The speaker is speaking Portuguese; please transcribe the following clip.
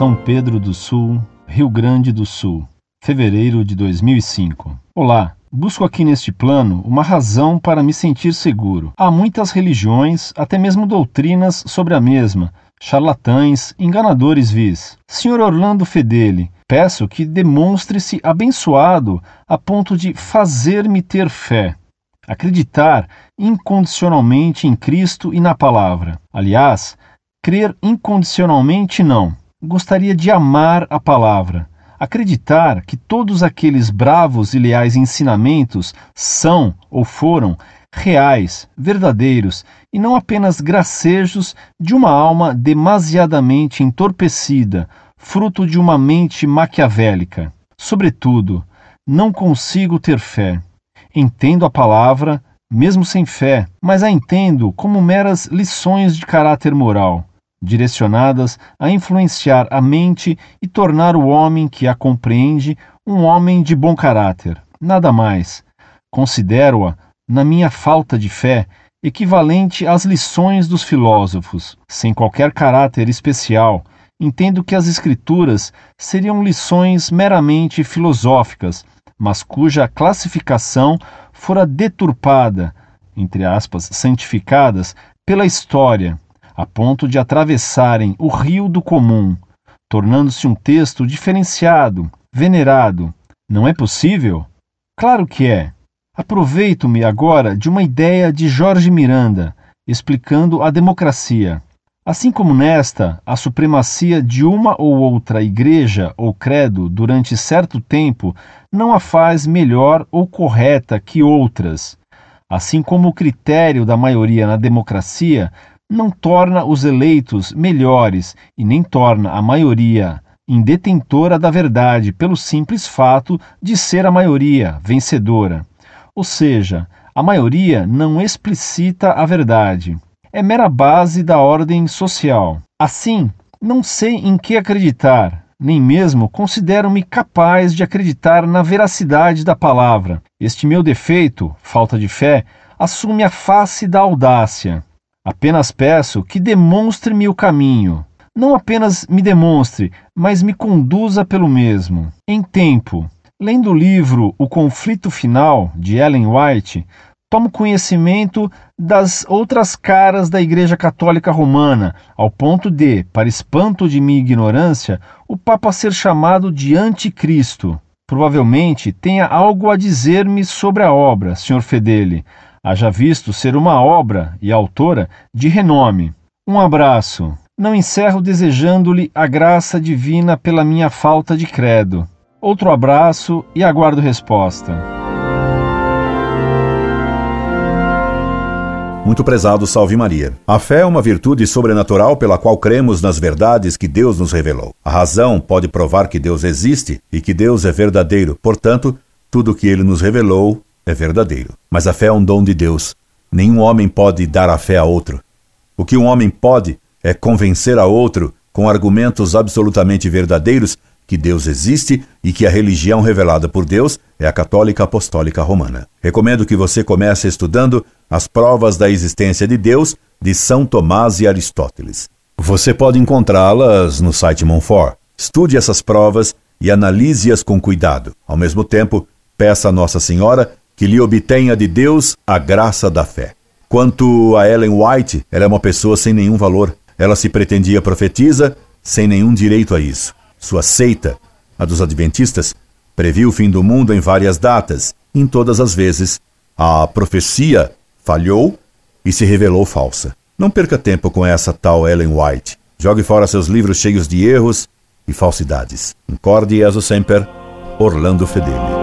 São Pedro do Sul, Rio Grande do Sul, fevereiro de 2005. Olá, busco aqui neste plano uma razão para me sentir seguro. Há muitas religiões, até mesmo doutrinas sobre a mesma, charlatães, enganadores vis. Senhor Orlando Fedeli, peço que demonstre-se abençoado a ponto de fazer-me ter fé. Acreditar incondicionalmente em Cristo e na palavra. Aliás, crer incondicionalmente não. Gostaria de amar a palavra. Acreditar que todos aqueles bravos e leais ensinamentos são ou foram reais, verdadeiros e não apenas gracejos de uma alma demasiadamente entorpecida, fruto de uma mente maquiavélica. Sobretudo, não consigo ter fé. Entendo a palavra, mesmo sem fé, mas a entendo como meras lições de caráter moral, direcionadas a influenciar a mente e tornar o homem que a compreende um homem de bom caráter. Nada mais. Considero-a na minha falta de fé, equivalente às lições dos filósofos, sem qualquer caráter especial. Entendo que as Escrituras seriam lições meramente filosóficas, mas cuja classificação fora deturpada, entre aspas, santificadas, pela história, a ponto de atravessarem o rio do comum, tornando-se um texto diferenciado, venerado. Não é possível? Claro que é. Aproveito-me agora de uma ideia de Jorge Miranda, explicando a democracia. Assim como nesta, a supremacia de uma ou outra igreja ou credo durante certo tempo não a faz melhor ou correta que outras. Assim como o critério da maioria na democracia não torna os eleitos melhores e nem torna a maioria indetentora da verdade pelo simples fato de ser a maioria vencedora. Ou seja, a maioria não explicita a verdade. É mera base da ordem social. Assim, não sei em que acreditar, nem mesmo considero-me capaz de acreditar na veracidade da palavra. Este meu defeito, falta de fé, assume a face da audácia. Apenas peço que demonstre-me o caminho. Não apenas me demonstre, mas me conduza pelo mesmo. Em tempo, Lendo o livro O Conflito Final, de Ellen White, tomo conhecimento das outras caras da Igreja Católica Romana, ao ponto de, para espanto de minha ignorância, o Papa ser chamado de Anticristo. Provavelmente tenha algo a dizer-me sobre a obra, Sr. Fedeli, haja visto ser uma obra e autora de renome. Um abraço. Não encerro desejando-lhe a graça divina pela minha falta de credo. Outro abraço e aguardo resposta. Muito prezado, salve Maria. A fé é uma virtude sobrenatural pela qual cremos nas verdades que Deus nos revelou. A razão pode provar que Deus existe e que Deus é verdadeiro, portanto, tudo o que ele nos revelou é verdadeiro. Mas a fé é um dom de Deus. Nenhum homem pode dar a fé a outro. O que um homem pode é convencer a outro com argumentos absolutamente verdadeiros que Deus existe e que a religião revelada por Deus é a católica apostólica romana. Recomendo que você comece estudando as provas da existência de Deus de São Tomás e Aristóteles. Você pode encontrá-las no site Monfort. Estude essas provas e analise-as com cuidado. Ao mesmo tempo, peça a Nossa Senhora que lhe obtenha de Deus a graça da fé. Quanto a Ellen White, ela é uma pessoa sem nenhum valor. Ela se pretendia profetisa sem nenhum direito a isso. Sua seita, a dos Adventistas, previu o fim do mundo em várias datas. Em todas as vezes, a profecia falhou e se revelou falsa. Não perca tempo com essa tal Ellen White. Jogue fora seus livros cheios de erros e falsidades. Incorde e sempre, Orlando Fedeli.